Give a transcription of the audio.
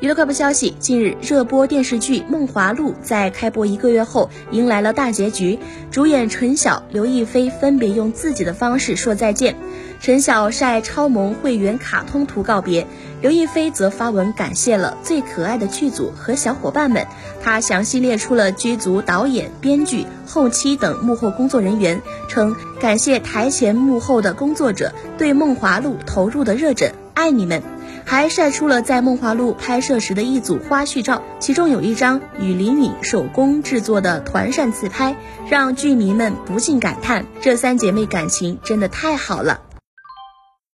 娱乐快报消息：近日，热播电视剧《梦华录》在开播一个月后迎来了大结局，主演陈晓、刘亦菲分别用自己的方式说再见。陈晓晒超萌会员卡通图告别，刘亦菲则发文感谢了最可爱的剧组和小伙伴们。她详细列出了剧组导演、编剧、后期等幕后工作人员，称感谢台前幕后的工作者对《梦华录》投入的热忱，爱你们。还晒出了在《梦华录》拍摄时的一组花絮照，其中有一张与李敏手工制作的团扇自拍，让剧迷们不禁感叹：这三姐妹感情真的太好了。